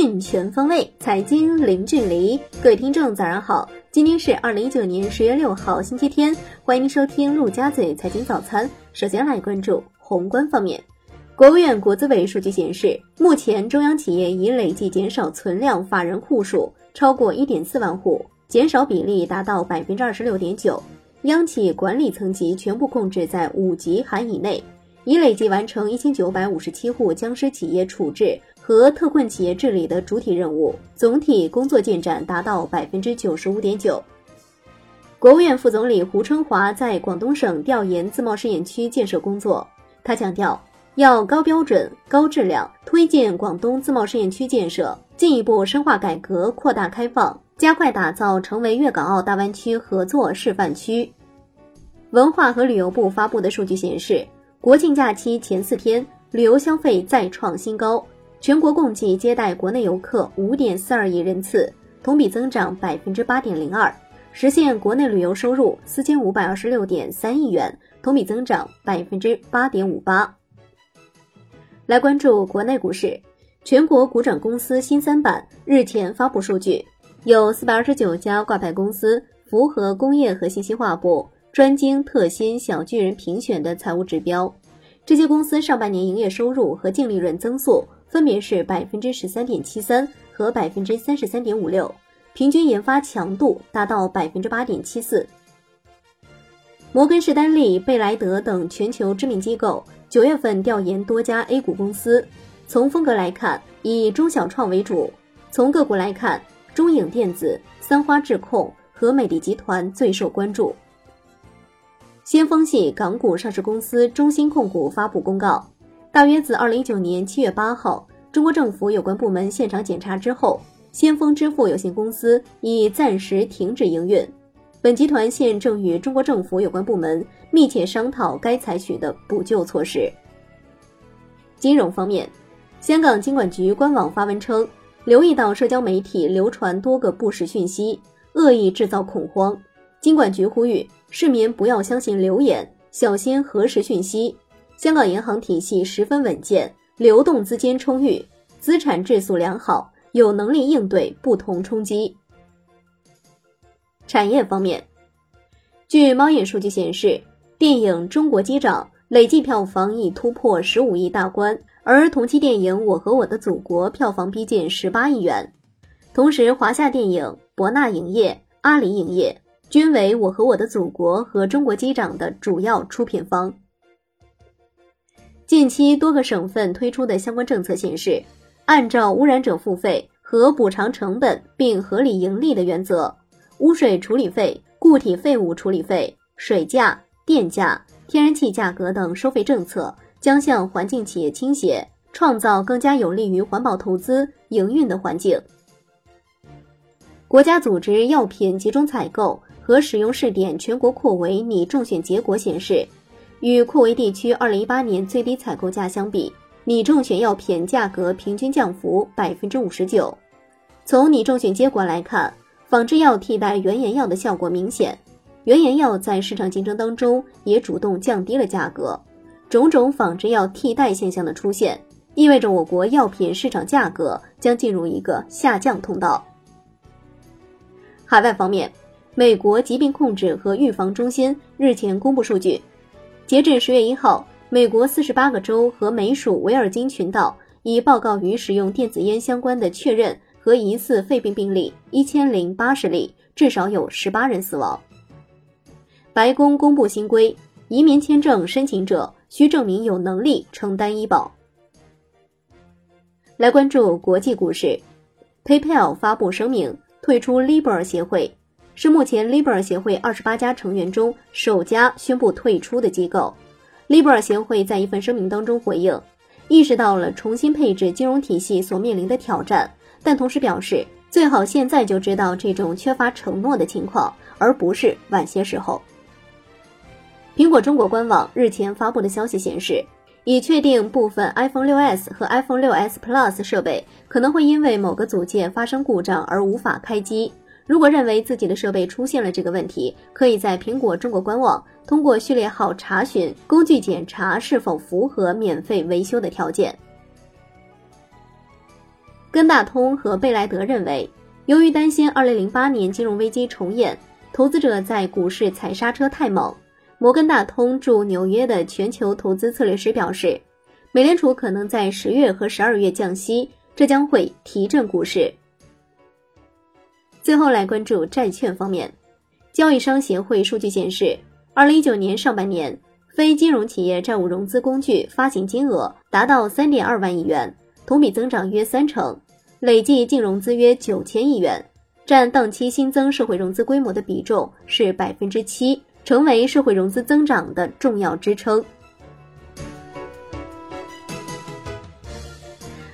讯全方位，财经零距离。各位听众，早上好！今天是二零一九年十月六号，星期天。欢迎收听陆家嘴财经早餐。首先来关注宏观方面，国务院国资委数据显示，目前中央企业已累计减少存量法人户数超过一点四万户，减少比例达到百分之二十六点九。央企管理层级全部控制在五级含以内，已累计完成一千九百五十七户僵尸企业处置。和特困企业治理的主体任务，总体工作进展达到百分之九十五点九。国务院副总理胡春华在广东省调研自贸试验区建设工作，他强调要高标准、高质量推进广东自贸试验区建设，进一步深化改革、扩大开放，加快打造成为粤港澳大湾区合作示范区。文化和旅游部发布的数据显示，国庆假期前四天，旅游消费再创新高。全国共计接待国内游客五点四二亿人次，同比增长百分之八点零二，实现国内旅游收入四千五百二十六点三亿元，同比增长百分之八点五八。来关注国内股市，全国股转公司新三板日前发布数据，有四百二十九家挂牌公司符合工业和信息化部专精特新小巨人评选的财务指标，这些公司上半年营业收入和净利润增速。分别是百分之十三点七三和百分之三十三点五六，平均研发强度达到百分之八点七四。摩根士丹利、贝莱德等全球知名机构九月份调研多家 A 股公司，从风格来看，以中小创为主；从个股来看，中影电子、三花智控和美的集团最受关注。先锋系港股上市公司中芯控股发布公告。大约自二零一九年七月八号，中国政府有关部门现场检查之后，先锋支付有限公司已暂时停止营运。本集团现正与中国政府有关部门密切商讨该采取的补救措施。金融方面，香港金管局官网发文称，留意到社交媒体流传多个不实讯息，恶意制造恐慌。金管局呼吁市民不要相信流言，小心核实讯息。香港银行体系十分稳健，流动资金充裕，资产质素良好，有能力应对不同冲击。产业方面，据猫眼数据显示，电影《中国机长》累计票房已突破十五亿大关，而同期电影《我和我的祖国》票房逼近十八亿元。同时，华夏电影、博纳影业、阿里影业均为《我和我的祖国》和《中国机长》的主要出品方。近期多个省份推出的相关政策显示，按照污染者付费和补偿成本并合理盈利的原则，污水处理费、固体废物处理费、水价、电价、天然气价格等收费政策将向环境企业倾斜，创造更加有利于环保投资营运的环境。国家组织药品集中采购和使用试点全国扩围拟中选结果显示。与扩围地区二零一八年最低采购价相比，拟中选药品价格平均降幅百分之五十九。从拟中选结果来看，仿制药替代原研药的效果明显，原研药在市场竞争当中也主动降低了价格。种种仿制药替代现象的出现，意味着我国药品市场价格将进入一个下降通道。海外方面，美国疾病控制和预防中心日前公布数据。截至十月一号，美国四十八个州和美属维尔京群岛已报告与使用电子烟相关的确认和疑似肺病病例一千零八十例，至少有十八人死亡。白宫公布新规，移民签证申请者需证明有能力承担医保。来关注国际股市，PayPal 发布声明退出 Libra 协会。是目前 Libra 协会二十八家成员中首家宣布退出的机构。Libra 协会在一份声明当中回应，意识到了重新配置金融体系所面临的挑战，但同时表示最好现在就知道这种缺乏承诺的情况，而不是晚些时候。苹果中国官网日前发布的消息显示，已确定部分 iPhone 6s 和 iPhone 6s Plus 设备可能会因为某个组件发生故障而无法开机。如果认为自己的设备出现了这个问题，可以在苹果中国官网通过序列号查询工具检查是否符合免费维修的条件。根大通和贝莱德认为，由于担心2008年金融危机重演，投资者在股市踩刹车太猛。摩根大通驻纽约的全球投资策略师表示，美联储可能在十月和十二月降息，这将会提振股市。最后来关注债券方面，交易商协会数据显示，二零一九年上半年非金融企业债务融资工具发行金额达到三点二万亿元，同比增长约三成，累计净融资约九千亿元，占当期新增社会融资规模的比重是百分之七，成为社会融资增长的重要支撑。